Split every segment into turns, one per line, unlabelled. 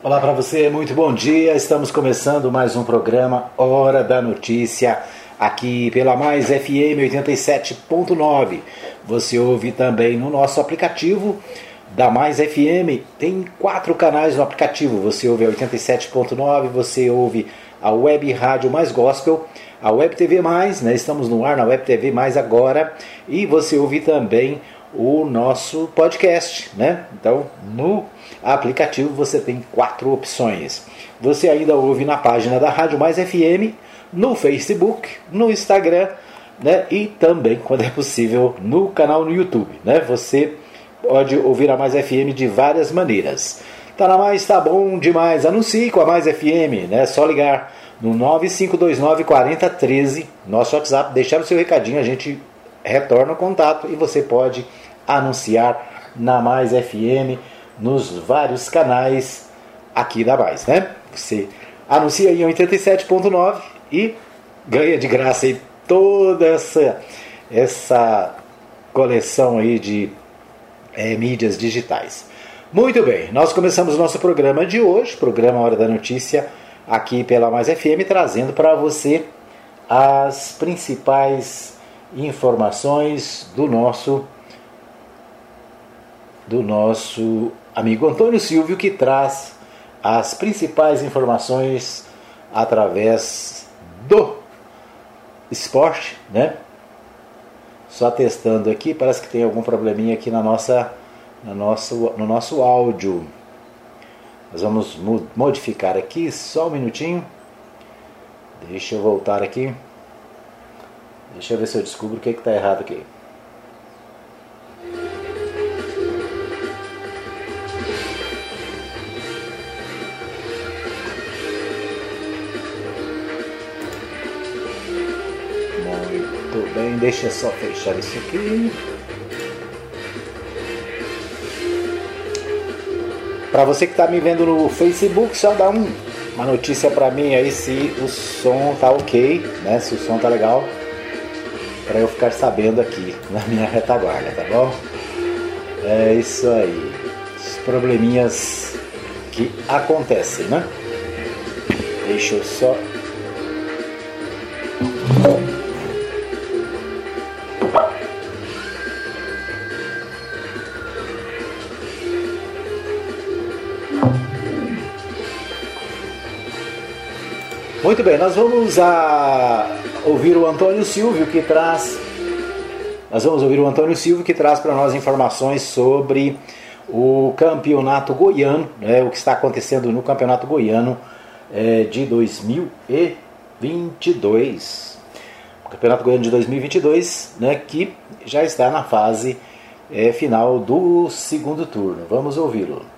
Olá para você, muito bom dia. Estamos começando mais um programa Hora da Notícia aqui pela Mais FM 87.9. Você ouve também no nosso aplicativo da Mais FM. Tem quatro canais no aplicativo. Você ouve a 87.9, você ouve a Web Rádio Mais Gospel, a Web TV Mais, né? Estamos no ar na Web TV Mais agora e você ouve também o nosso podcast, né? Então, no aplicativo você tem quatro opções. Você ainda ouve na página da Rádio Mais FM, no Facebook, no Instagram, né? E também, quando é possível, no canal no YouTube, né? Você pode ouvir a Mais FM de várias maneiras. Tá na Mais, tá bom demais. Anuncie com a Mais FM, né? Só ligar no 9529 4013, nosso WhatsApp, deixar o seu recadinho, a gente retorna o contato e você pode anunciar na Mais FM nos vários canais aqui da Mais, né? Você anuncia em 87.9 e ganha de graça aí toda essa essa coleção aí de é, mídias digitais. Muito bem, nós começamos o nosso programa de hoje, programa Hora da Notícia, aqui pela Mais FM, trazendo para você as principais informações do nosso do nosso amigo Antônio Silvio, que traz as principais informações através do esporte, né? Só testando aqui, parece que tem algum probleminha aqui na nossa, no, nosso, no nosso áudio. Nós vamos modificar aqui, só um minutinho. Deixa eu voltar aqui. Deixa eu ver se eu descubro o que está errado aqui. Bem, deixa eu só fechar isso aqui. Para você que está me vendo no Facebook, só dá um, uma notícia para mim aí se o som tá ok, né? Se o som tá legal, para eu ficar sabendo aqui na minha retaguarda, tá bom? É isso aí. Os probleminhas que acontecem, né? Deixa eu só Muito bem, nós vamos a ouvir o Antônio Silvio que traz. Nós vamos ouvir o Antônio Silvio que traz para nós informações sobre o campeonato goiano, né, o que está acontecendo no campeonato goiano é, de 2022. O campeonato goiano de 2022, né, que já está na fase é, final do segundo turno. Vamos ouvi-lo.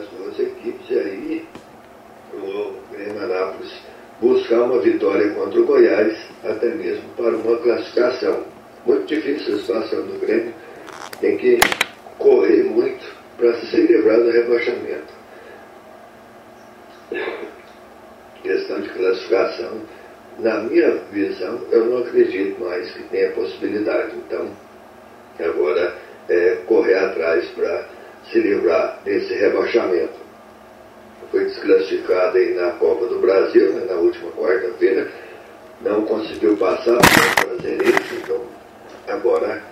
as duas equipes, e aí o Grêmio Anápolis buscar uma vitória contra o Goiás, até mesmo para uma classificação. Muito difícil a situação do Grêmio, tem que correr muito para se livrar do rebaixamento. Questão de classificação, na minha visão, eu não acredito mais que tenha possibilidade. Então, agora é correr atrás para se livrar desse rebaixamento. Foi desclassificado aí na Copa do Brasil, né, na última quarta-feira, não conseguiu passar para o brasileiro, então agora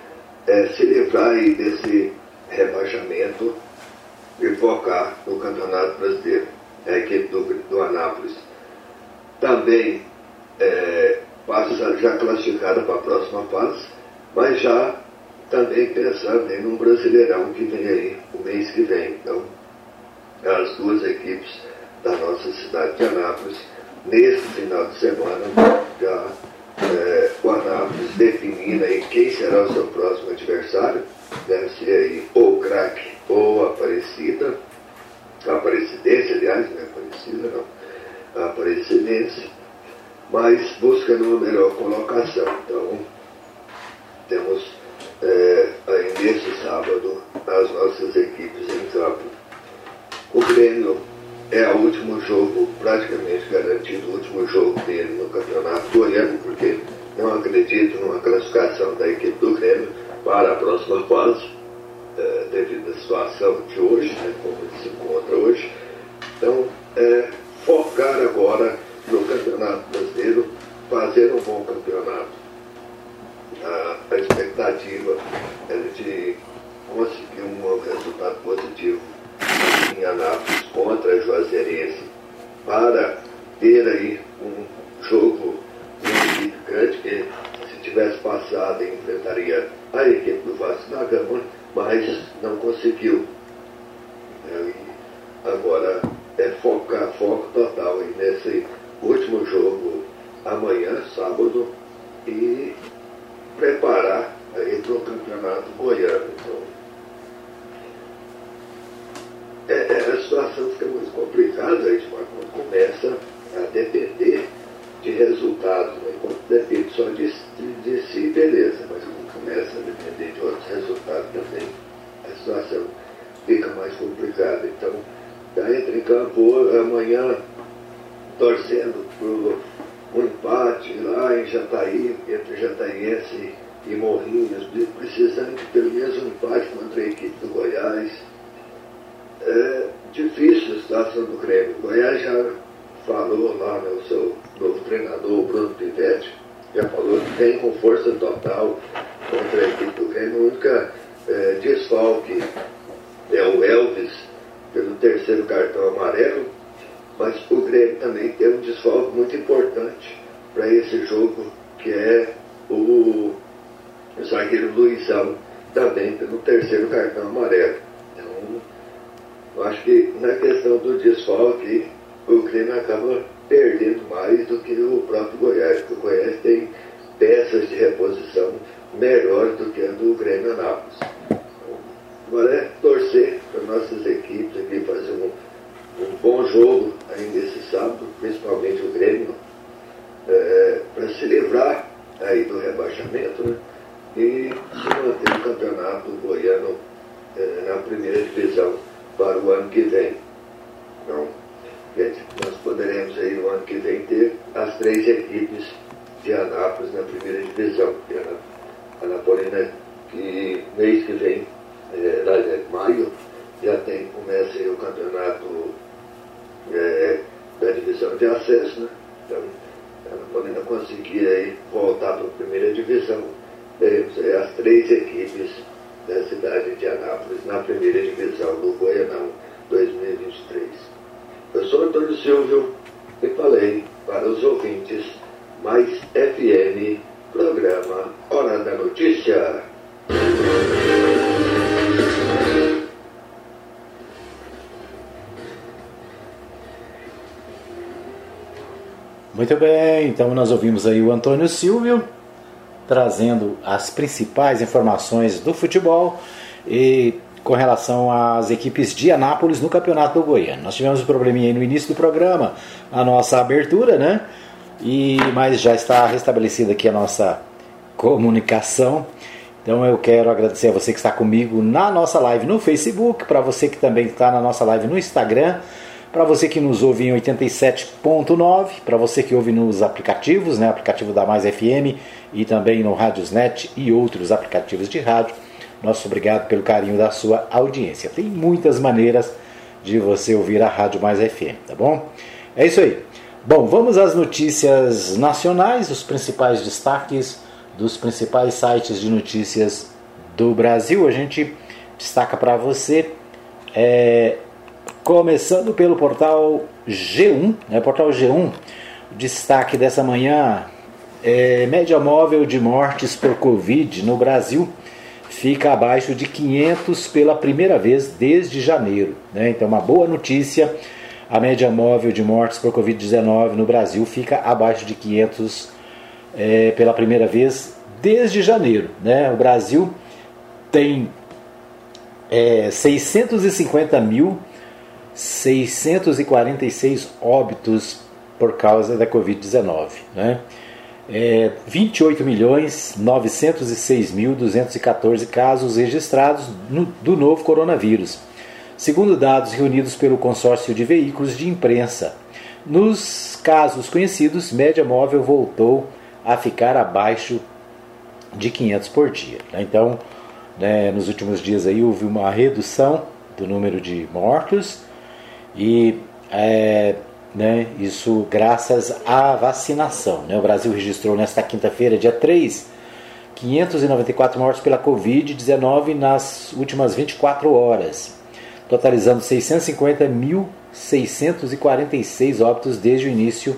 é se livrar aí desse rebaixamento e focar no Campeonato Brasileiro, a equipe do, do Anápolis. Também é, passa já classificada para a próxima fase, mas já também pensando em um Brasileirão que vem aí o mês que vem. Então, as duas equipes da nossa cidade de Anápolis, nesse final de semana, já é, o Anápolis definindo aí quem será o seu próximo adversário, deve ser aí ou craque ou Aparecida, Aparecidense, aliás, não é Aparecida não, Aparecidense, mas buscando uma melhor colocação. Então, temos é, aí nesse sábado as nossas equipes em campo. O Grêmio é o último jogo, praticamente garantido, o último jogo dele no Campeonato Goiano, porque não acredito numa classificação da equipe do Grêmio para a próxima fase, é, devido à situação de hoje, né, como ele se encontra hoje. Então, é, focar agora no Campeonato Brasileiro, fazer um bom campeonato a, a expectativa era de conseguir um resultado positivo em Anápolis contra a Juazeirense para ter aí um jogo grande que se tivesse passado enfrentaria a equipe do Vasco da Gama, mas não conseguiu. E agora é focar, foco total nesse último jogo amanhã, sábado, e preparar aí para o campeonato goiano. Então, é, é, a situação fica muito complicada aí, quando começa a depender de resultados. Né? Quando depende só de, de, de si, beleza, mas quando começa a depender de outros resultados também, a situação fica mais complicada. Então, já entra em campo amanhã torcendo para um empate lá em Jataí, entre Jataiense e Morrinhos, precisando de pelo menos um empate contra a equipe do Goiás. É difícil a situação do Grêmio. O Goiás já falou lá, né, o seu novo treinador, Bruno Pivetti, já falou que vem com força total contra a equipe do Grêmio. O único é, desfalque é o Elvis pelo terceiro cartão amarelo mas o Grêmio também tem um desfalque muito importante para esse jogo, que é o zagueiro Luizão, também pelo terceiro cartão amarelo. Então, eu acho que na questão do desfalque, o Grêmio acaba perdendo mais do que o próprio Goiás, porque o Goiás tem peças de reposição melhores do que a do Grêmio Anápolis. Agora é torcer para nossas equipes aqui fazer um um bom jogo ainda nós
ouvimos aí o Antônio Silvio trazendo as principais informações do futebol e com relação às equipes de Anápolis no Campeonato do Goiano. Nós tivemos um probleminha aí no início do programa, a nossa abertura, né? E mas já está restabelecida aqui a nossa comunicação. Então eu quero agradecer a você que está comigo na nossa live no Facebook, para você que também está na nossa live no Instagram, para você que nos ouve em 87.9, para você que ouve nos aplicativos, né, aplicativo da Mais FM e também no Radiosnet e outros aplicativos de rádio. Nosso obrigado pelo carinho da sua audiência. Tem muitas maneiras de você ouvir a Rádio Mais FM, tá bom? É isso aí. Bom, vamos às notícias nacionais, os principais destaques dos principais sites de notícias do Brasil. A gente destaca para você, é, começando pelo portal G1, né, portal G1, destaque dessa manhã, é, média móvel de mortes por Covid no Brasil fica abaixo de 500 pela primeira vez desde janeiro. Né? Então, uma boa notícia: a média móvel de mortes por Covid-19 no Brasil fica abaixo de 500 é, pela primeira vez desde janeiro. Né? O Brasil tem é, 650.646 óbitos por causa da Covid-19. Né? É, 28 milhões 906 mil 214 casos registrados no, do novo coronavírus, segundo dados reunidos pelo consórcio de veículos de imprensa. Nos casos conhecidos, média móvel voltou a ficar abaixo de 500 por dia. Né? Então, né, nos últimos dias aí houve uma redução do número de mortos e é, né, isso graças à vacinação. Né? O Brasil registrou nesta quinta-feira, dia 3, 594 mortes pela Covid-19 nas últimas 24 horas, totalizando 650.646 óbitos desde o início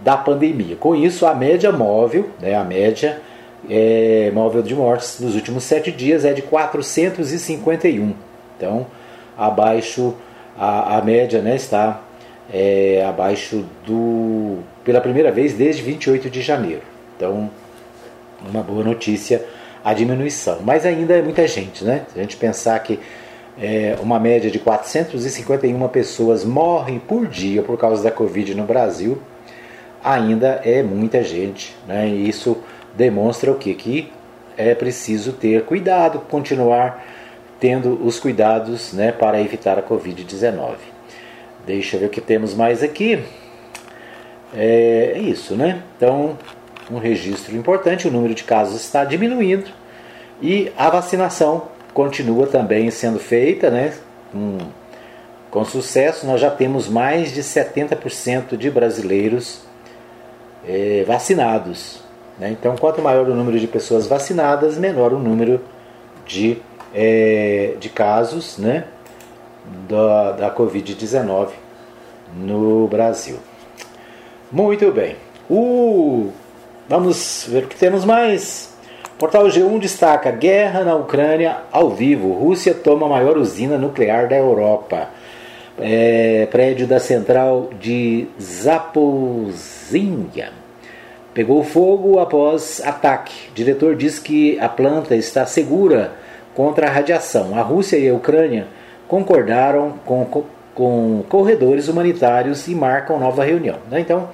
da pandemia. Com isso, a média móvel, né, a média é, móvel de mortes nos últimos sete dias é de 451. Então, abaixo, a, a média né, está é, abaixo do. pela primeira vez desde 28 de janeiro. Então, uma boa notícia a diminuição. Mas ainda é muita gente, né? Se a gente pensar que é, uma média de 451 pessoas morrem por dia por causa da Covid no Brasil, ainda é muita gente, né? E isso demonstra o que? Que é preciso ter cuidado, continuar tendo os cuidados né, para evitar a Covid-19. Deixa eu ver o que temos mais aqui. É, é isso, né? Então, um registro importante, o número de casos está diminuindo e a vacinação continua também sendo feita, né? Com, sucesso, nós já temos mais de 70% de brasileiros é, vacinados. Né? Então, quanto maior o número de pessoas vacinadas, menor o número de, é, de casos, né? da, da Covid-19 no Brasil. Muito bem. O, vamos ver o que temos mais. Portal G1 destaca: Guerra na Ucrânia ao vivo. Rússia toma a maior usina nuclear da Europa. É, prédio da central de Zapozinha pegou fogo após ataque. Diretor diz que a planta está segura contra a radiação. A Rússia e a Ucrânia concordaram com, com corredores humanitários e marcam nova reunião. Né? Então,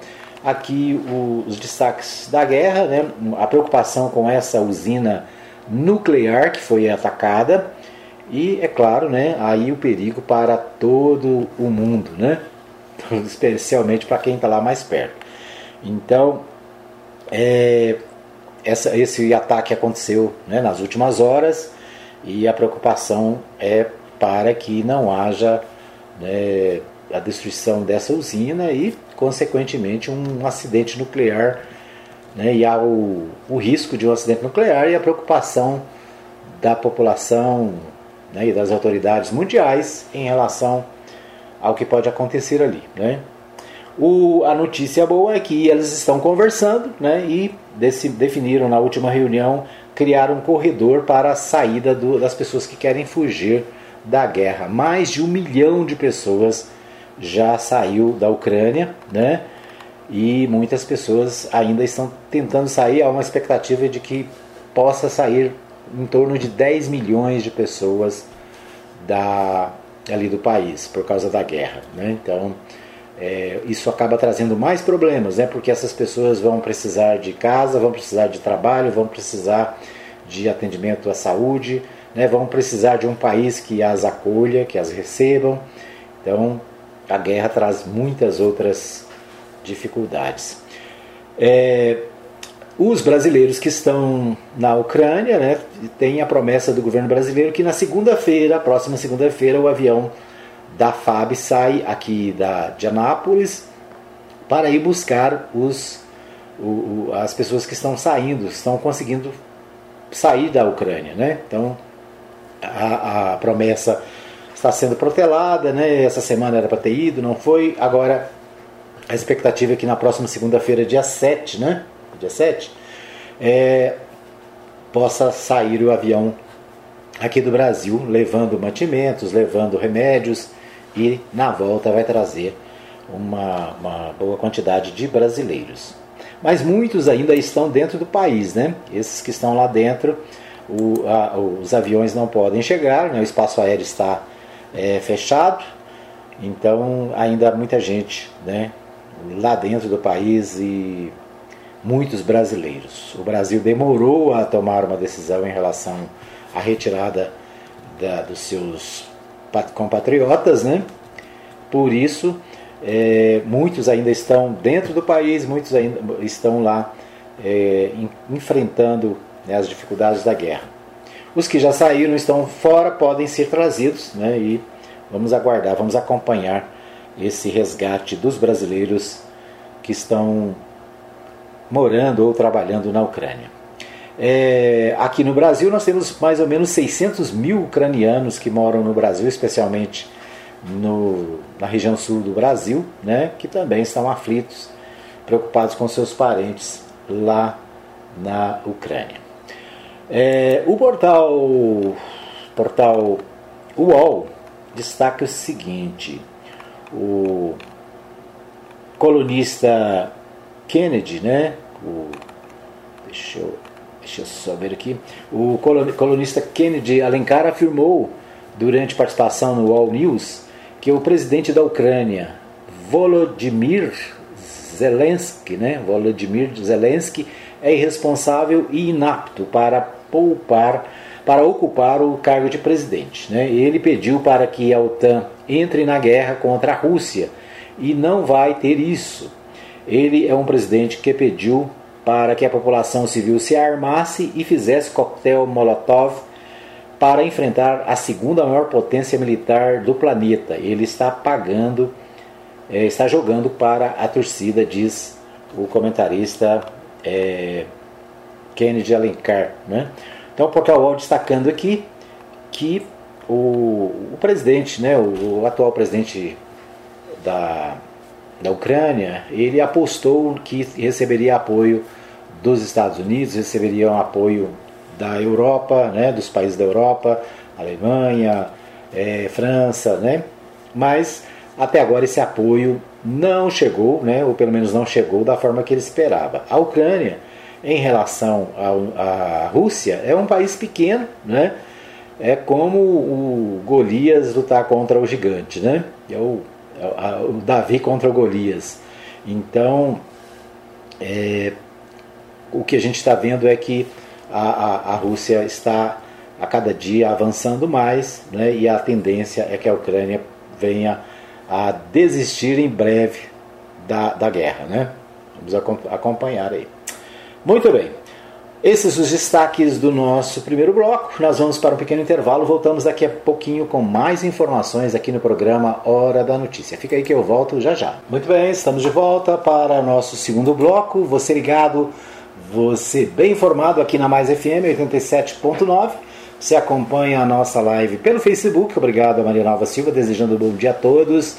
aqui os destaques da guerra, né? a preocupação com essa usina nuclear que foi atacada e, é claro, né, aí o perigo para todo o mundo, né? especialmente para quem está lá mais perto. Então, é, essa, esse ataque aconteceu né, nas últimas horas e a preocupação é para que não haja né, a destruição dessa usina e, consequentemente, um acidente nuclear. Né, e há o, o risco de um acidente nuclear e a preocupação da população né, e das autoridades mundiais em relação ao que pode acontecer ali. Né? O, a notícia boa é que eles estão conversando né, e desse, definiram na última reunião criar um corredor para a saída do, das pessoas que querem fugir da guerra. Mais de um milhão de pessoas já saiu da Ucrânia, né? E muitas pessoas ainda estão tentando sair. Há uma expectativa de que possa sair em torno de 10 milhões de pessoas da, ali do país por causa da guerra. Né? Então, é, isso acaba trazendo mais problemas, né? porque essas pessoas vão precisar de casa, vão precisar de trabalho, vão precisar de atendimento à saúde, né? vão precisar de um país que as acolha, que as recebam. Então, a guerra traz muitas outras dificuldades. É, os brasileiros que estão na Ucrânia né, têm a promessa do governo brasileiro que na segunda-feira, próxima segunda-feira, o avião da FAB sai aqui da, de Anápolis para ir buscar os, o, o, as pessoas que estão saindo, estão conseguindo sair da Ucrânia. Né? Então a, a promessa está sendo protelada, né? essa semana era para ter ido, não foi. Agora a expectativa é que na próxima segunda-feira, dia 7, né? Dia 7, é, possa sair o avião aqui do Brasil, levando mantimentos, levando remédios e na volta vai trazer uma, uma boa quantidade de brasileiros. Mas muitos ainda estão dentro do país, né? Esses que estão lá dentro, o, a, os aviões não podem chegar, né? o espaço aéreo está é, fechado, então ainda há muita gente né, lá dentro do país e muitos brasileiros. O Brasil demorou a tomar uma decisão em relação à retirada da, dos seus compatriotas, né? Por isso, é, muitos ainda estão dentro do país, muitos ainda estão lá é, enfrentando né, as dificuldades da guerra. Os que já saíram estão fora podem ser trazidos, né? E vamos aguardar, vamos acompanhar esse resgate dos brasileiros que estão morando ou trabalhando na Ucrânia. É, aqui no Brasil nós temos mais ou menos 600 mil ucranianos que moram no Brasil, especialmente no, na região sul do Brasil, né, que também estão aflitos, preocupados com seus parentes lá na Ucrânia. É, o portal, portal UOL destaca o seguinte: o colunista Kennedy, né, o, deixa eu Deixa eu só ver aqui. O colunista Kennedy Alencar afirmou, durante participação no All News, que o presidente da Ucrânia, Volodymyr Zelensky, né? Volodymyr Zelensky é irresponsável e inapto para poupar, para ocupar o cargo de presidente. Né? Ele pediu para que a OTAN entre na guerra contra a Rússia e não vai ter isso. Ele é um presidente que pediu para que a população civil se armasse e fizesse coquetel Molotov para enfrentar a segunda maior potência militar do planeta. Ele está pagando, é, está jogando para a torcida, diz o comentarista é, Kennedy Alencar. Né? Então o Portal destacando aqui que o, o presidente, né, o, o atual presidente da, da Ucrânia, ele apostou que receberia apoio dos Estados Unidos, receberiam apoio da Europa, né, dos países da Europa, Alemanha, é, França, né? Mas até agora esse apoio não chegou, né, ou pelo menos não chegou da forma que ele esperava. A Ucrânia, em relação à Rússia, é um país pequeno, né? É como o Golias lutar contra o gigante, né? É o, é o Davi contra o Golias. Então, é, o que a gente está vendo é que a, a, a, Rússia está a cada dia avançando mais né, e a tendência é que a Ucrânia venha a desistir em breve da, da guerra. Né? Vamos acompanhar aí. Muito bem. Esses os destaques do nosso primeiro bloco. Nós vamos para um pequeno intervalo. Voltamos daqui a pouquinho com mais informações aqui no programa Hora da Notícia. Fica aí que eu volto já já. Muito bem, estamos de volta para nosso segundo bloco. Você ligado você bem informado aqui na Mais FM 87.9. Você acompanha a nossa live pelo Facebook. Obrigado a Maria Nova Silva, desejando um bom dia a todos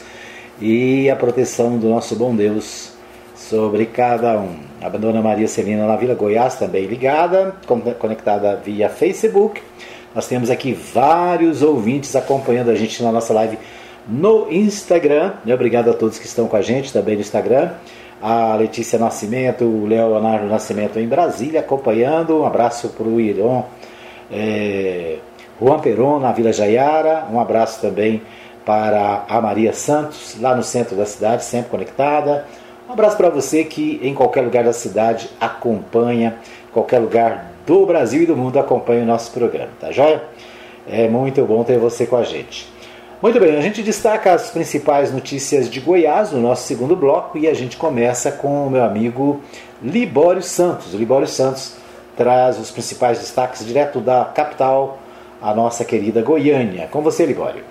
e a proteção do nosso bom Deus sobre cada um. A Dona Maria Celina na Vila Goiás também ligada, conectada via Facebook. Nós temos aqui vários ouvintes acompanhando a gente na nossa live no Instagram. Obrigado a todos que estão com a gente também no Instagram a Letícia Nascimento, o Leonardo Nascimento em Brasília, acompanhando. Um abraço para o Iron, é, Juan Peron na Vila Jaiara. Um abraço também para a Maria Santos, lá no centro da cidade, sempre conectada. Um abraço para você que em qualquer lugar da cidade acompanha, qualquer lugar do Brasil e do mundo acompanha o nosso programa, tá joia? É muito bom ter você com a gente. Muito bem, a gente destaca as principais notícias de Goiás no nosso segundo bloco e a gente começa com o meu amigo Libório Santos. O Libório Santos traz os principais destaques direto da capital, a nossa querida Goiânia. Com você, Libório.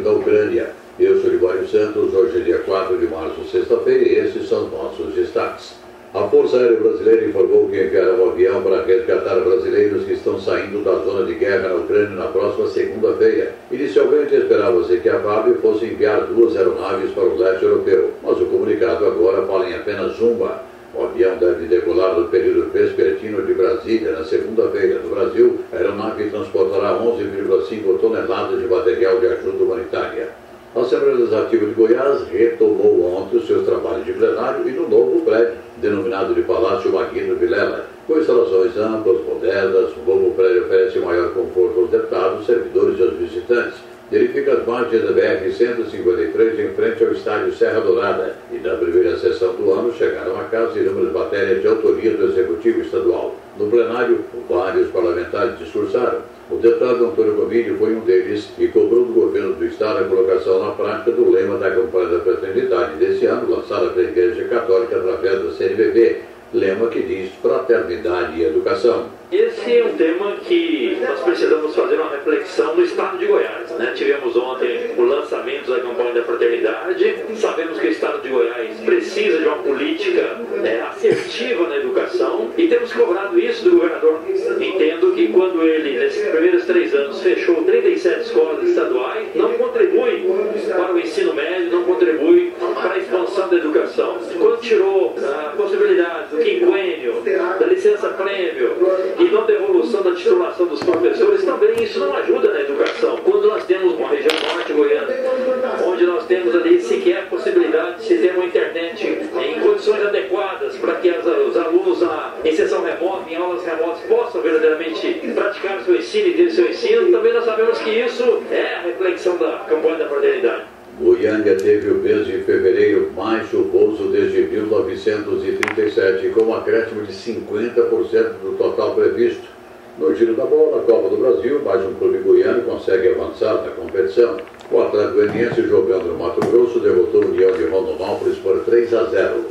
Da Ucrânia. Eu sou Libório Santos, hoje é dia 4 de março, sexta-feira, e esses são nossos destaques. A Força Aérea Brasileira informou que enviará um avião para resgatar brasileiros que estão saindo da zona de guerra na Ucrânia na próxima segunda-feira. Inicialmente esperava-se que a FAB fosse enviar duas aeronaves para o leste europeu, mas o comunicado agora fala em apenas uma. O avião deve decolar no período vespertino de Brasília na segunda-feira. No Brasil, a aeronave transportará 11,5 toneladas de material de ajuda humanitária. A Assembleia Legislativa de Goiás retomou ontem os seus trabalhos de plenário e no novo prédio, denominado de Palácio Maguino Vilela. Com instalações amplas, modernas, o novo prédio oferece maior conforto aos deputados, servidores e aos visitantes. Ele fica às margens da BR-153, em frente ao estádio Serra Dourada. E na primeira sessão do ano chegaram a casa inúmeras matérias de autoria do Executivo Estadual. No plenário, vários parlamentares discursaram. O deputado Antônio Gomini foi um deles e cobrou do governo do Estado a colocação na prática do lema da campanha da fraternidade desse ano, lançada pela Igreja Católica através da CNBB, lema que diz fraternidade e educação.
Esse é um tema que nós precisamos fazer uma reflexão no estado de Goiás. Né? Tivemos ontem o lançamento da campanha da fraternidade. Sabemos que o estado de Goiás precisa de uma política né, assertiva na educação e temos cobrado isso do governador. Entendo que quando ele, nesses primeiros três anos, fechou 37 escolas estaduais, não contribui para o ensino médio, não contribui para a expansão da educação. Quando tirou a possibilidade do quinquênio, da licença-prêmio, e não devolução da titulação dos professores, também isso não ajuda na educação. Quando nós temos uma região norte goiana, onde nós temos ali sequer a possibilidade de se ter uma internet em condições adequadas para que as, os alunos a, em sessão remota, em aulas remotas, possam verdadeiramente praticar o seu ensino e ter o seu ensino, também nós sabemos que isso é a reflexão da campanha da fraternidade.
Goiânia teve o mês de fevereiro mais chuvoso desde 1937, com um acréscimo de 50% do total previsto. No giro da bola, Copa do Brasil, mais um clube goiano consegue avançar na competição. O Atlético Goianiense, jogando no Mato Grosso, derrotou o União de Rondonópolis por 3 a 0.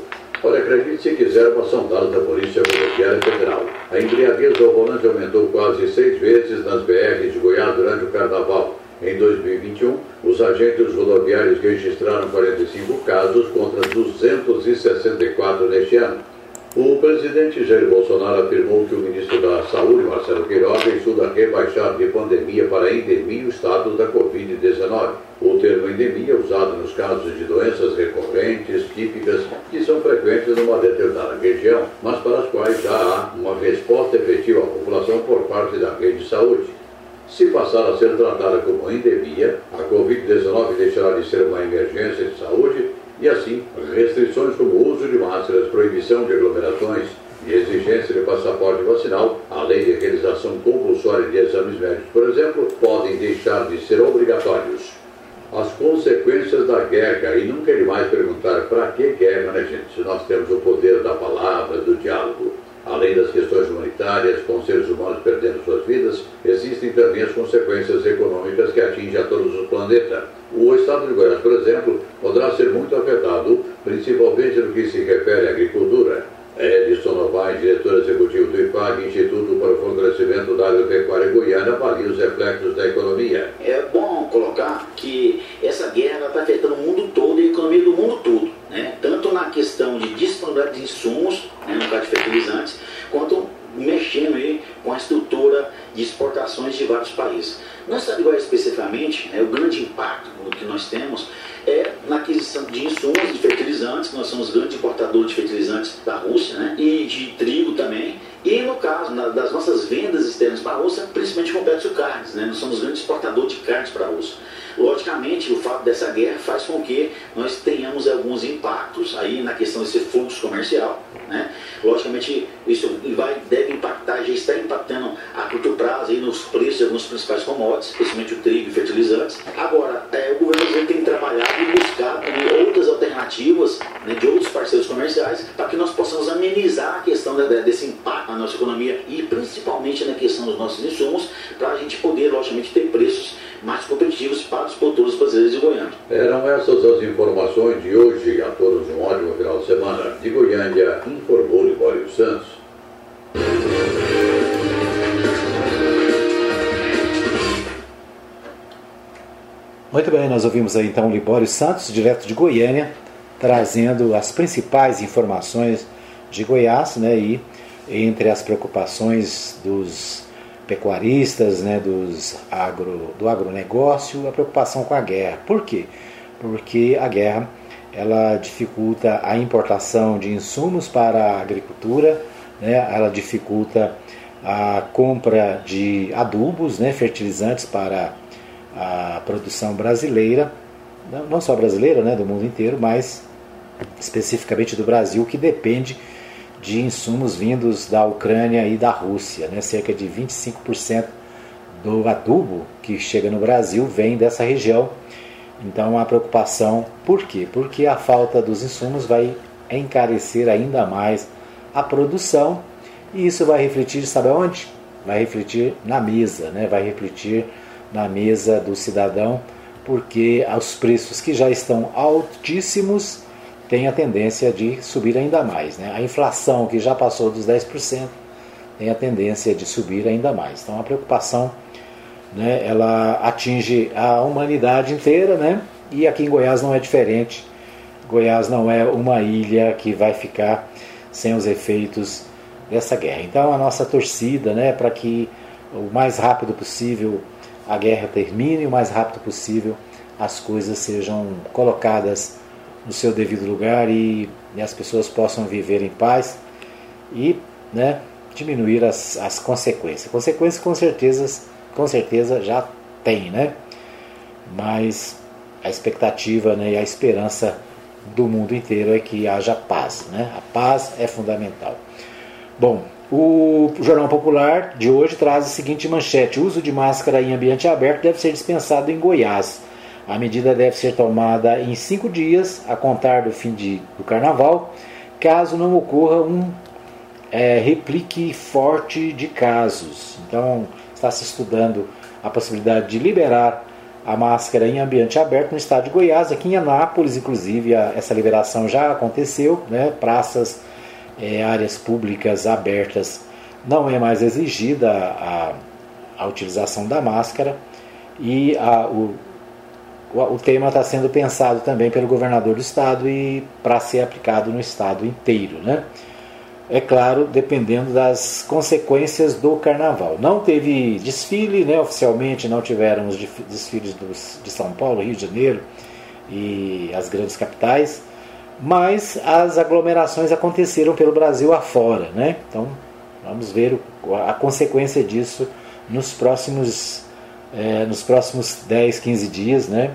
Olha, acredite se quiser, uma sondagem da Polícia Rodoviária Federal. A embriaguez ao volante aumentou quase seis vezes nas BRs de Goiás durante o Carnaval. Em 2021, os agentes rodoviários registraram 45 casos contra 264 neste ano. O presidente Jair Bolsonaro afirmou que o ministro da Saúde, Marcelo Queiroga, estuda rebaixar de pandemia para endemia o status da Covid-19. O termo endemia é usado nos casos de doenças recorrentes, típicas, que são frequentes numa determinada região, mas para as quais já há uma resposta efetiva à população por parte da rede de saúde. Se passar a ser tratada como endemia, a Covid-19 deixará de ser uma emergência de saúde e, assim, restrições como o uso de máscaras, proibição de aglomerações e exigência de passaporte vacinal, além de realização compulsória de exames médicos, por exemplo, podem deixar de ser obrigatórios. As consequências da guerra, e nunca é demais perguntar para que guerra, né, gente? Se nós temos o poder da palavra, do diálogo. Além das questões humanitárias, com seres humanos perdendo suas vidas, existem também as consequências econômicas que atingem a todos o planeta. O estado de Goiás, por exemplo, poderá ser muito afetado, principalmente no que se refere à agricultura. Edson Novaes, diretor executivo do IPAG, Instituto para o Fortalecimento da Agropecuária Goiana, avalia os reflexos da economia.
É bom colocar que essa guerra está afetando o mundo todo e a economia do mundo todo, né? tanto na questão de disponibilidade de insumos, né, no caso de fertilizantes, quanto mexendo aí com a estrutura de exportações de vários países. No estado de Goiás especificamente, né, o grande impacto que nós temos é na aquisição de insumos de fertilizantes, nós somos grandes importadores de fertilizantes da Rússia, né, e de trigo também, e no caso na, das nossas vendas externas para a Rússia, principalmente complexo carnes, né, nós somos grandes exportadores de carnes para a Rússia. Logicamente, o fato dessa guerra faz com que nós tenhamos alguns impactos aí na questão desse fluxo comercial. Né? Logicamente, isso vai, deve impactar, já está impactando a curto prazo aí nos preços de alguns principais commodities, especialmente o trigo e fertilizantes. Agora, é, o governo tem trabalhado e buscado né, outras alternativas né, de outros parceiros comerciais para que nós possamos amenizar a questão desse impacto na nossa economia e principalmente na questão dos nossos insumos, para a gente poder, logicamente, ter preços mais competitivos para os produtores brasileiros de Goiânia.
Eram essas as informações de hoje. A todos um ótimo final de semana. De Goiânia, informou Libório Santos.
Muito bem, nós ouvimos aí então o Libório Santos, direto de Goiânia, trazendo as principais informações de Goiás, né, e entre as preocupações dos pecuaristas, né, dos agro, do agronegócio, a preocupação com a guerra. Por quê? Porque a guerra ela dificulta a importação de insumos para a agricultura, né, ela dificulta a compra de adubos, né, fertilizantes para a produção brasileira, não só brasileira, né, do mundo inteiro, mas especificamente do Brasil, que depende de insumos vindos da Ucrânia e da Rússia. Né? Cerca de 25% do adubo que chega no Brasil vem dessa região. Então a preocupação, por quê? Porque a falta dos insumos vai encarecer ainda mais a produção e isso vai refletir, sabe onde? Vai refletir na mesa, né? vai refletir na mesa do cidadão, porque os preços que já estão altíssimos tem a tendência de subir ainda mais. Né? A inflação, que já passou dos 10%, tem a tendência de subir ainda mais. Então a preocupação né, ela atinge a humanidade inteira, né? e aqui em Goiás não é diferente. Goiás não é uma ilha que vai ficar sem os efeitos dessa guerra. Então a nossa torcida né, para que o mais rápido possível a guerra termine, o mais rápido possível as coisas sejam colocadas no seu devido lugar e, e as pessoas possam viver em paz e né, diminuir as, as consequências. Consequências com certeza, com certeza já tem, né? Mas a expectativa né, e a esperança do mundo inteiro é que haja paz. Né? A paz é fundamental. Bom, o Jornal Popular de hoje traz a seguinte manchete: o uso de máscara em ambiente aberto deve ser dispensado em Goiás. A medida deve ser tomada em cinco dias, a contar do fim de, do carnaval, caso não ocorra um é, replique forte de casos. Então, está se estudando a possibilidade de liberar a máscara em ambiente aberto no estado de Goiás, aqui em Anápolis, inclusive, a, essa liberação já aconteceu, né? praças, é, áreas públicas abertas, não é mais exigida a, a utilização da máscara e a, o, o tema está sendo pensado também pelo governador do estado e para ser aplicado no estado inteiro, né? É claro, dependendo das consequências do carnaval. Não teve desfile, né? Oficialmente não tiveram os desfiles dos, de São Paulo, Rio de Janeiro e as grandes capitais, mas as aglomerações aconteceram pelo Brasil afora, né? Então vamos ver a consequência disso nos próximos é, nos próximos 10, 15 dias, né?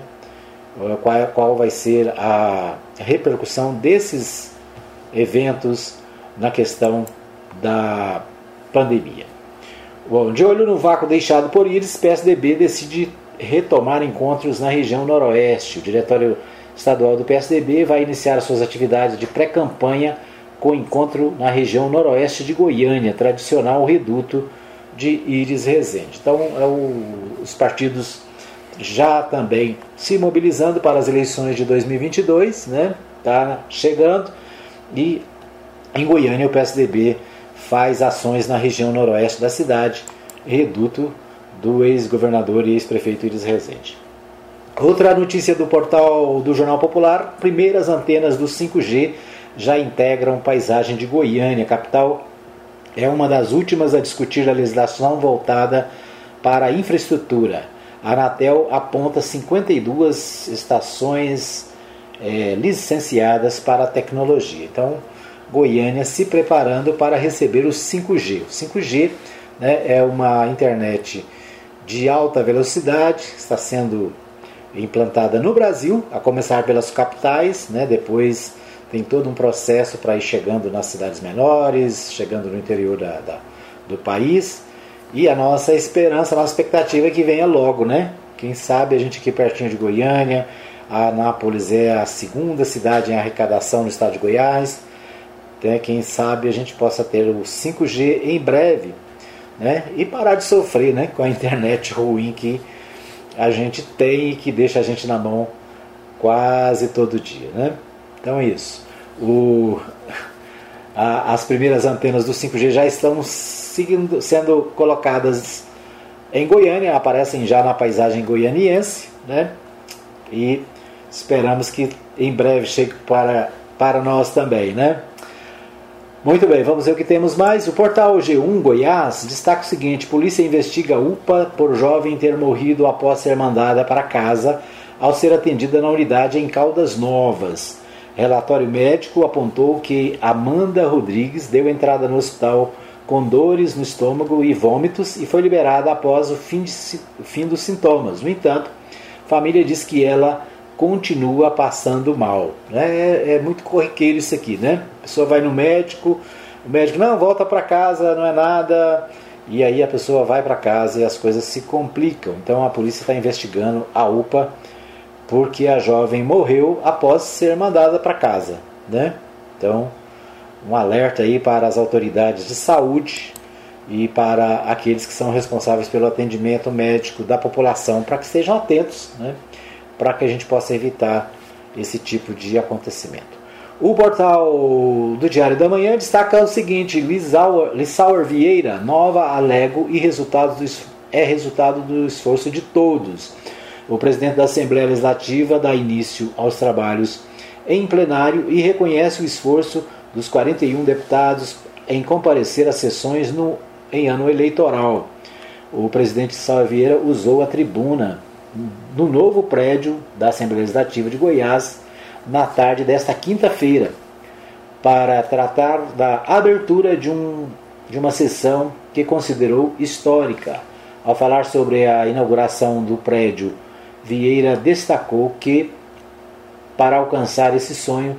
Qual, qual vai ser a repercussão desses eventos na questão da pandemia. Bom, de olho no vácuo deixado por Íris, PSDB decide retomar encontros na região noroeste. O Diretório Estadual do PSDB vai iniciar suas atividades de pré-campanha com encontro na região noroeste de Goiânia, tradicional reduto de Íris Rezende. Então, é o, os partidos já também se mobilizando para as eleições de 2022, né? Tá chegando e em Goiânia o PSDB faz ações na região noroeste da cidade, reduto do ex-governador e ex-prefeito Iris Rezende. Outra notícia do portal do Jornal Popular: primeiras antenas do 5G já integram paisagem de Goiânia, capital é uma das últimas a discutir a legislação voltada para a infraestrutura. A Anatel aponta 52 estações é, licenciadas para a tecnologia. Então, Goiânia se preparando para receber o 5G. O 5G né, é uma internet de alta velocidade, está sendo implantada no Brasil, a começar pelas capitais, né, depois tem todo um processo para ir chegando nas cidades menores, chegando no interior da, da, do país. E a nossa esperança, a nossa expectativa é que venha logo, né? Quem sabe a gente aqui pertinho de Goiânia, a Anápolis é a segunda cidade em arrecadação no estado de Goiás. Né? Quem sabe a gente possa ter o 5G em breve né? e parar de sofrer né? com a internet ruim que a gente tem e que deixa a gente na mão quase todo dia. Né? Então é isso. O, a, as primeiras antenas do 5G já estão seguindo, sendo colocadas em Goiânia, aparecem já na paisagem goianiense, né? E esperamos que em breve chegue para, para nós também, né? Muito bem, vamos ver o que temos mais. O portal G1 Goiás destaca o seguinte: polícia investiga UPA por jovem ter morrido após ser mandada para casa ao ser atendida na unidade em Caldas Novas. Relatório médico apontou que Amanda Rodrigues deu entrada no hospital com dores no estômago e vômitos e foi liberada após o fim, de, fim dos sintomas. No entanto, família diz que ela continua passando mal. É, é muito corriqueiro isso aqui, né? A pessoa vai no médico, o médico, não, volta para casa, não é nada. E aí a pessoa vai para casa e as coisas se complicam. Então a polícia está investigando a UPA porque a jovem morreu após ser mandada para casa, né? Então, um alerta aí para as autoridades de saúde e para aqueles que são responsáveis pelo atendimento médico da população, para que estejam atentos, né? para que a gente possa evitar esse tipo de acontecimento. O portal do Diário da Manhã destaca o seguinte: Lissauer, Vieira, nova alego e resultado do, é resultado do esforço de todos. O presidente da Assembleia Legislativa dá início aos trabalhos em plenário e reconhece o esforço dos 41 deputados em comparecer às sessões no, em ano eleitoral. O presidente Lissauer Vieira usou a tribuna no novo prédio da Assembleia Legislativa de Goiás na tarde desta quinta-feira para tratar da abertura de, um, de uma sessão que considerou histórica. Ao falar sobre a inauguração do prédio, Vieira destacou que, para alcançar esse sonho,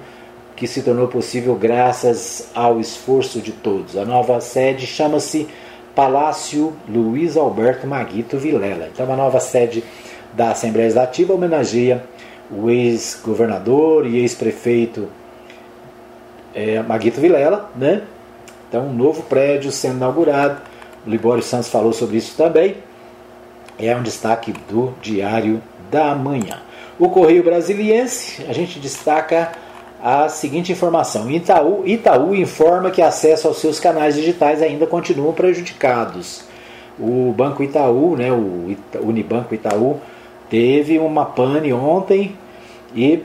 que se tornou possível graças ao esforço de todos. A nova sede chama-se Palácio Luiz Alberto Maguito Vilela. Então, a nova sede da Assembleia Legislativa homenageia o ex-governador e ex-prefeito é, Maguito Vilela, né? Então, um novo prédio sendo inaugurado. O Libório Santos falou sobre isso também. É um destaque do Diário da Manhã. O Correio Brasiliense, a gente destaca a seguinte informação: Itaú, Itaú informa que acesso aos seus canais digitais ainda continuam prejudicados. O Banco Itaú, né, o Ita, Unibanco Itaú, teve uma pane ontem e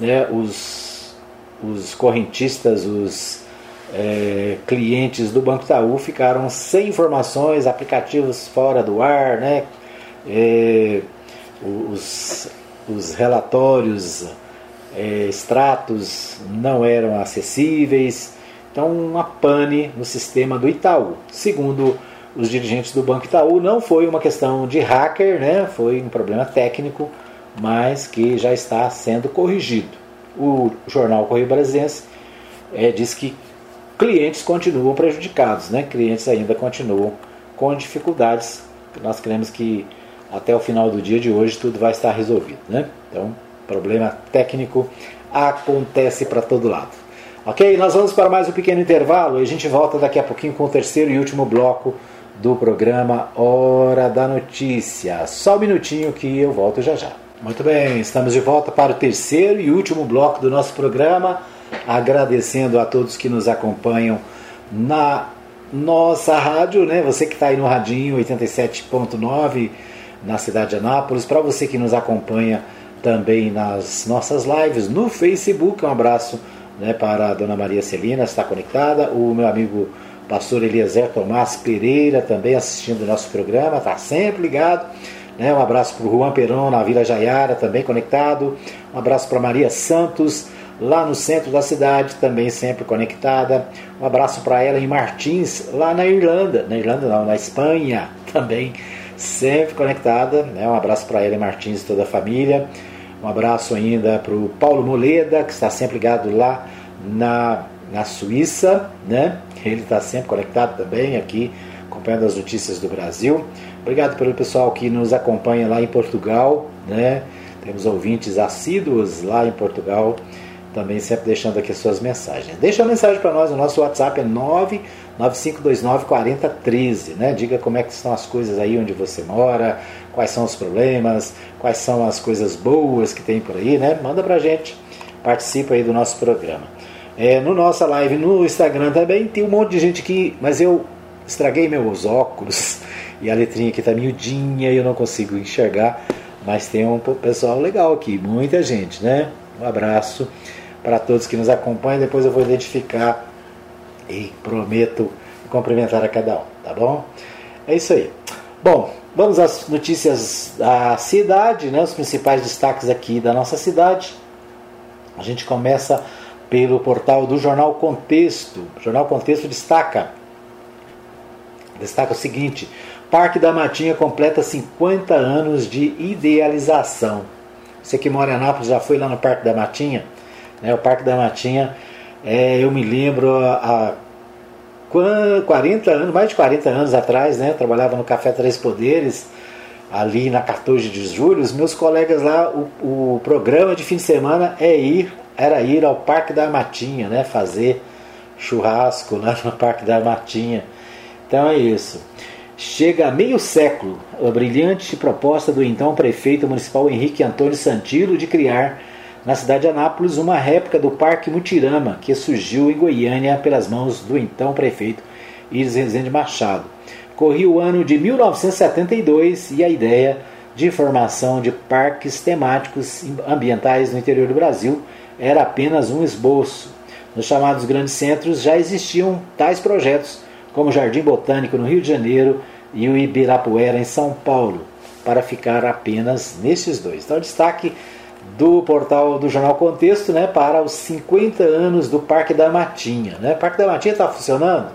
né, os, os correntistas, os é, clientes do Banco Itaú ficaram sem informações, aplicativos fora do ar, né, é, os, os relatórios, é, extratos não eram acessíveis, então uma pane no sistema do Itaú. Segundo os dirigentes do Banco Itaú, não foi uma questão de hacker, né? foi um problema técnico, mas que já está sendo corrigido. O jornal Correio Brasilense é, diz que clientes continuam prejudicados, né? clientes ainda continuam com dificuldades. Nós queremos que até o final do dia de hoje tudo vai estar resolvido. Né? Então, problema técnico acontece para todo lado. Ok? Nós vamos para mais um pequeno intervalo e a gente volta daqui a pouquinho com o terceiro e último bloco do programa Hora da Notícia. Só um minutinho que eu volto já já. Muito bem, estamos de volta para o terceiro e último bloco do nosso programa, agradecendo a todos que nos acompanham na nossa rádio, né? Você que está aí no radinho 87.9 na cidade de Anápolis, para você que nos acompanha também nas nossas lives no Facebook, um abraço né, para a dona Maria Celina, está conectada, o meu amigo pastor Eliezer Tomás Pereira também assistindo o nosso programa, está sempre ligado. Né? Um abraço para o Juan Perón na Vila Jaiara, também conectado. Um abraço para Maria Santos, lá no centro da cidade, também sempre conectada. Um abraço para ela em Martins, lá na Irlanda. Na Irlanda não, na Espanha também, sempre conectada. Né? Um abraço para ela em Martins e toda a família. Um abraço ainda para o Paulo Moleda, que está sempre ligado lá na, na Suíça, né? Ele está sempre conectado também aqui, acompanhando as notícias do Brasil. Obrigado pelo pessoal que nos acompanha lá em Portugal, né? Temos ouvintes assíduos lá em Portugal, também sempre deixando aqui as suas mensagens. Deixa uma mensagem para nós, o nosso WhatsApp é 995294013, né? Diga como é que estão as coisas aí onde você mora, quais são os problemas, quais são as coisas boas que tem por aí, né? Manda pra gente, participa aí do nosso programa. É, no nossa live no Instagram também tem um monte de gente aqui, mas eu estraguei meus óculos e a letrinha aqui tá miudinha e eu não consigo enxergar, mas tem um pessoal legal aqui, muita gente, né? Um abraço para todos que nos acompanham, depois eu vou identificar e prometo cumprimentar a cada um, tá bom? É isso aí. Bom, vamos às notícias da cidade, né? Os principais destaques aqui da nossa cidade. A gente começa pelo portal do Jornal Contexto. O Jornal Contexto destaca destaca o seguinte: Parque da Matinha completa 50 anos de idealização. Você que mora em Anápolis já foi lá no Parque da Matinha? Né? O Parque da Matinha, é, eu me lembro há 40 anos, mais de 40 anos atrás, né? Trabalhava no Café Três Poderes, ali na 14 de julho. Os meus colegas lá, o, o programa de fim de semana é ir era ir ao Parque da Matinha, né? Fazer churrasco lá no Parque da Matinha. Então é isso. Chega a meio século a brilhante proposta do então prefeito municipal Henrique Antônio Santilo de criar na cidade de Anápolis uma réplica do Parque Mutirama, que surgiu em Goiânia pelas mãos do então prefeito Iris Rezende Machado. Corria o ano de 1972 e a ideia de formação de parques temáticos ambientais no interior do Brasil era apenas um esboço. Nos chamados grandes centros já existiam tais projetos, como o Jardim Botânico no Rio de Janeiro e o Ibirapuera em São Paulo, para ficar apenas nesses dois. Então, destaque do portal do Jornal Contexto né, para os 50 anos do Parque da Matinha. Né? O Parque da Matinha está funcionando?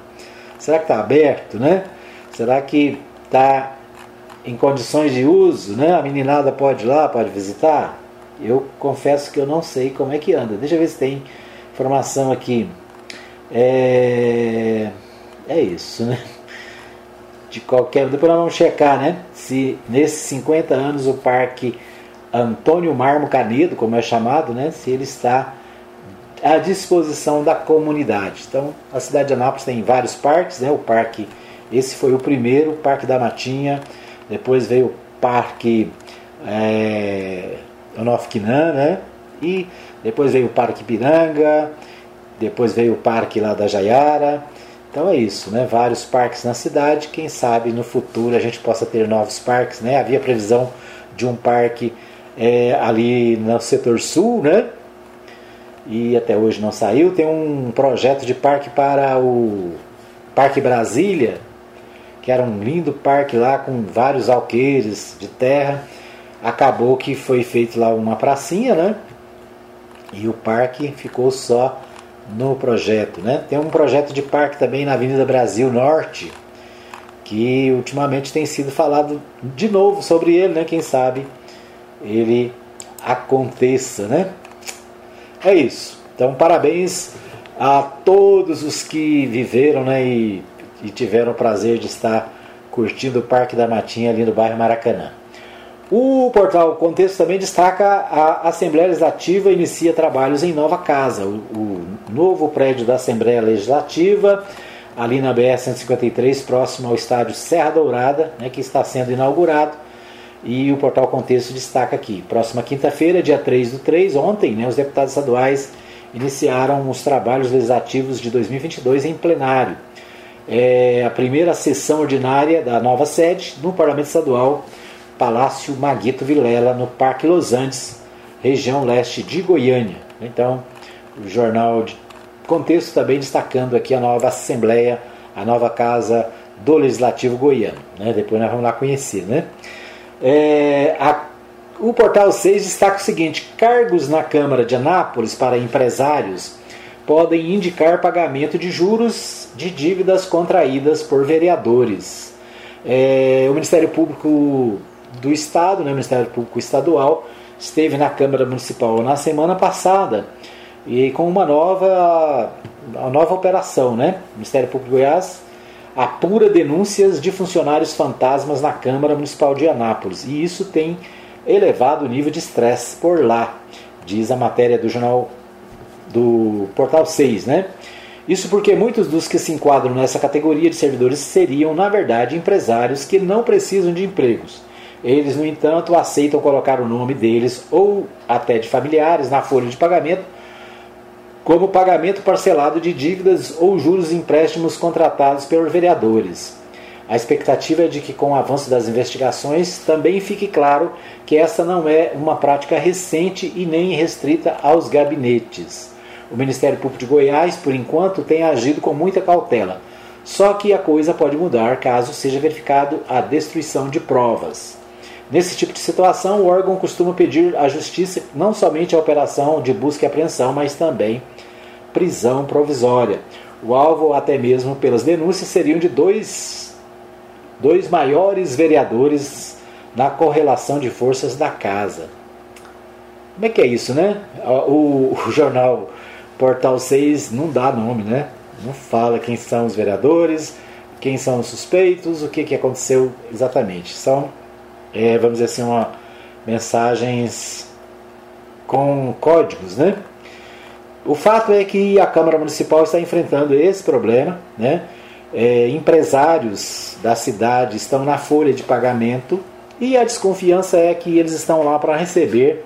Será que está aberto? Né? Será que está em condições de uso? Né? A meninada pode ir lá, pode visitar? Eu confesso que eu não sei como é que anda. Deixa eu ver se tem informação aqui. É, é isso, né? De qualquer. Depois nós vamos checar, né? Se nesses 50 anos o Parque Antônio Marmo Canedo, como é chamado, né? Se ele está à disposição da comunidade. Então, a cidade de Anápolis tem vários parques, né? O parque, esse foi o primeiro, o Parque da Matinha. Depois veio o Parque é, Onofquinan, né? E depois veio o Parque Piranga, depois veio o parque lá da Jaiara. Então é isso, né? Vários parques na cidade. Quem sabe no futuro a gente possa ter novos parques, né? Havia previsão de um parque é, ali no setor sul, né? E até hoje não saiu. Tem um projeto de parque para o Parque Brasília, que era um lindo parque lá com vários alqueires de terra acabou que foi feito lá uma pracinha, né? E o parque ficou só no projeto, né? Tem um projeto de parque também na Avenida Brasil Norte, que ultimamente tem sido falado de novo sobre ele, né? Quem sabe ele aconteça, né? É isso. Então, parabéns a todos os que viveram, né? E, e tiveram o prazer de estar curtindo o Parque da Matinha ali no bairro Maracanã. O portal Contexto também destaca a Assembleia Legislativa inicia trabalhos em nova casa. O, o novo prédio da Assembleia Legislativa, ali na BR-153, próximo ao estádio Serra Dourada, né, que está sendo inaugurado. E o portal Contexto destaca aqui: próxima quinta-feira, dia 3 do 3, ontem, né, os deputados estaduais iniciaram os trabalhos legislativos de 2022 em plenário. É a primeira sessão ordinária da nova sede no Parlamento Estadual Palácio Maguito Vilela, no Parque Los Andes, região leste de Goiânia. Então, o jornal de contexto também destacando aqui a nova Assembleia a nova casa do Legislativo Goiano. Né? Depois nós vamos lá conhecer. Né? É, a, o Portal 6 destaca o seguinte: cargos na Câmara de Anápolis para empresários podem indicar pagamento de juros de dívidas contraídas por vereadores. É, o Ministério Público do Estado, né, o Ministério Público Estadual, esteve na Câmara Municipal na semana passada e com uma nova, uma nova operação, né? O Ministério Público de Goiás apura denúncias de funcionários fantasmas na Câmara Municipal de Anápolis e isso tem elevado o nível de estresse por lá, diz a matéria do jornal do Portal 6, né? Isso porque muitos dos que se enquadram nessa categoria de servidores seriam, na verdade, empresários que não precisam de empregos. Eles, no entanto, aceitam colocar o nome deles ou até de familiares na folha de pagamento como pagamento parcelado de dívidas ou juros de empréstimos contratados pelos vereadores. A expectativa é de que, com o avanço das investigações, também fique claro que essa não é uma prática recente e nem restrita aos gabinetes. O Ministério Público de Goiás, por enquanto, tem agido com muita cautela. Só que a coisa pode mudar caso seja verificado a destruição de provas. Nesse tipo de situação, o órgão costuma pedir à Justiça não somente a operação de busca e apreensão, mas também prisão provisória. O alvo, até mesmo pelas denúncias, seriam de dois, dois maiores vereadores na correlação de forças da casa. Como é que é isso, né? O, o jornal Portal 6 não dá nome, né? Não fala quem são os vereadores, quem são os suspeitos, o que, que aconteceu exatamente. São, é, vamos dizer assim, uma, mensagens com códigos, né? O fato é que a Câmara Municipal está enfrentando esse problema, né? É, empresários da cidade estão na folha de pagamento e a desconfiança é que eles estão lá para receber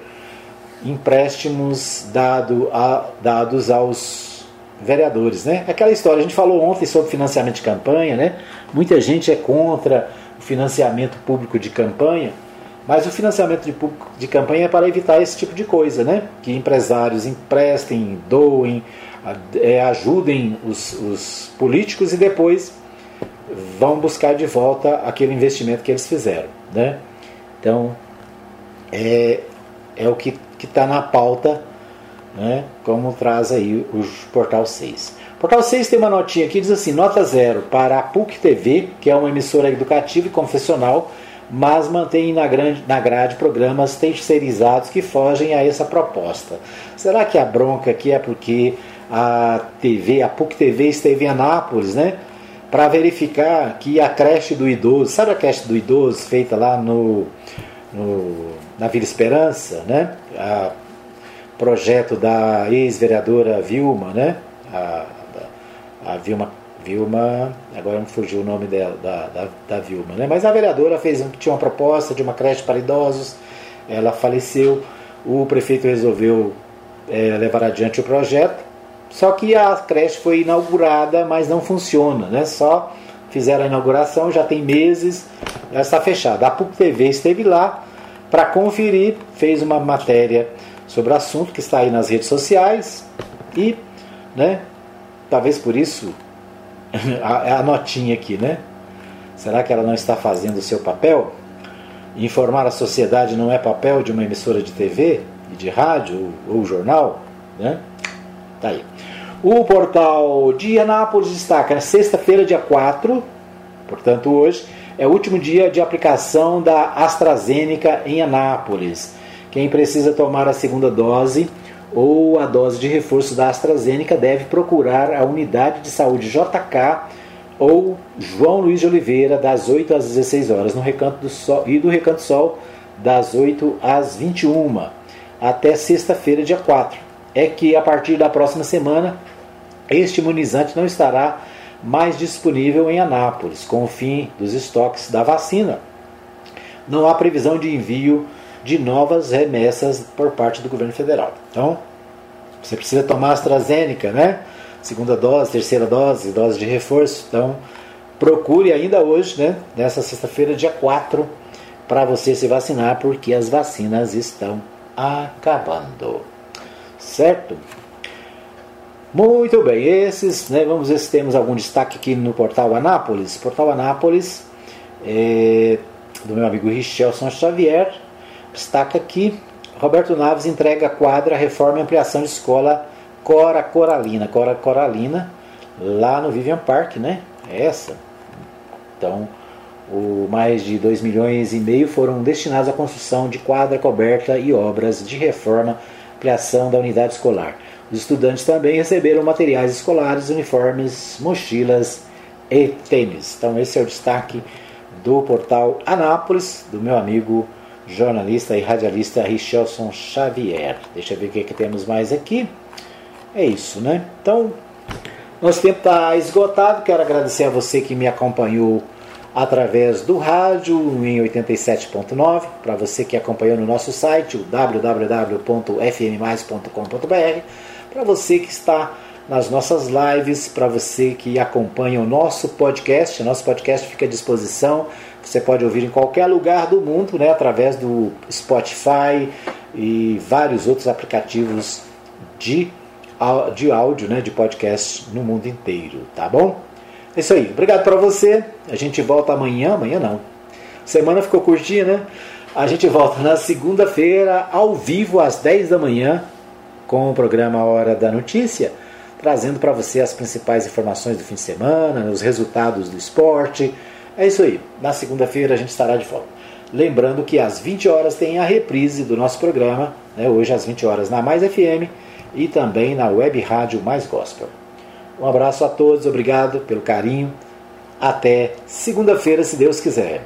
empréstimos dado a, dados aos vereadores. Né? Aquela história, a gente falou ontem sobre financiamento de campanha, né? muita gente é contra financiamento público de campanha, mas o financiamento de, público, de campanha é para evitar esse tipo de coisa, né? que empresários emprestem, doem, é, ajudem os, os políticos e depois vão buscar de volta aquele investimento que eles fizeram. Né? Então, é, é o que está na pauta, né, como traz aí o Portal 6. Portal 6 tem uma notinha aqui, diz assim, nota zero para a PUC TV, que é uma emissora educativa e confessional, mas mantém na, grande, na grade programas terceirizados que fogem a essa proposta. Será que a bronca aqui é porque a TV, a PUC TV esteve em Anápolis, né? Para verificar que a creche do idoso, sabe a creche do idoso feita lá no, no na Vila Esperança, né? A projeto da ex-vereadora Vilma, né? A, a, Vilma, Vilma, agora me fugiu o nome dela, da, da, da, Vilma, né? Mas a vereadora fez tinha uma proposta de uma creche para idosos, ela faleceu, o prefeito resolveu é, levar adiante o projeto, só que a creche foi inaugurada, mas não funciona, né? Só fizeram a inauguração, já tem meses, ela está fechada. A PUC TV esteve lá, para conferir, fez uma matéria sobre o assunto que está aí nas redes sociais e, né, talvez por isso a, a notinha aqui, né? Será que ela não está fazendo o seu papel? Informar a sociedade não é papel de uma emissora de TV e de rádio ou, ou jornal, né? Tá aí. O portal de Anápolis destaca, sexta-feira, dia 4, portanto hoje, é o último dia de aplicação da AstraZeneca em Anápolis. Quem precisa tomar a segunda dose ou a dose de reforço da AstraZeneca deve procurar a unidade de saúde JK ou João Luiz de Oliveira das 8 às 16 horas no Recanto do Sol e do Recanto Sol das 8 às 21 até sexta-feira, dia 4. É que a partir da próxima semana este imunizante não estará mais disponível em Anápolis, com o fim dos estoques da vacina. Não há previsão de envio de novas remessas por parte do governo federal. Então, você precisa tomar AstraZeneca, né? Segunda dose, terceira dose, dose de reforço. Então, procure ainda hoje, né? Nessa sexta-feira, dia 4, para você se vacinar, porque as vacinas estão acabando. Certo? Muito bem, esses, né, vamos ver se temos algum destaque aqui no portal Anápolis. Portal Anápolis, é, do meu amigo Richelson Xavier, destaca aqui: Roberto Naves entrega a quadra Reforma e Ampliação de Escola Cora Coralina. Cora Coralina, lá no Vivian Park, né? É essa. Então, o mais de 2 milhões e meio foram destinados à construção de quadra coberta e obras de reforma ampliação da unidade escolar. Os estudantes também receberam materiais escolares, uniformes, mochilas e tênis. Então esse é o destaque do portal Anápolis, do meu amigo jornalista e radialista Richelson Xavier. Deixa eu ver o que, é que temos mais aqui. É isso, né? Então, nosso tempo está esgotado. Quero agradecer a você que me acompanhou através do rádio em 87.9, para você que acompanhou no nosso site, o www.fmmais.com.br para você que está nas nossas lives, para você que acompanha o nosso podcast. Nosso podcast fica à disposição. Você pode ouvir em qualquer lugar do mundo, né, através do Spotify e vários outros aplicativos de, de áudio, né, de podcast no mundo inteiro, tá bom? É isso aí. Obrigado para você. A gente volta amanhã, amanhã não. Semana ficou curtinha, né? A gente volta na segunda-feira, ao vivo, às 10 da manhã, com o programa Hora da Notícia, trazendo para você as principais informações do fim de semana, os resultados do esporte. É isso aí. Na segunda-feira a gente estará de volta. Lembrando que às 20 horas tem a reprise do nosso programa, né, hoje às 20 horas na Mais FM e também na Web Rádio Mais Gospel. Um abraço a todos, obrigado pelo carinho. Até segunda-feira, se Deus quiser.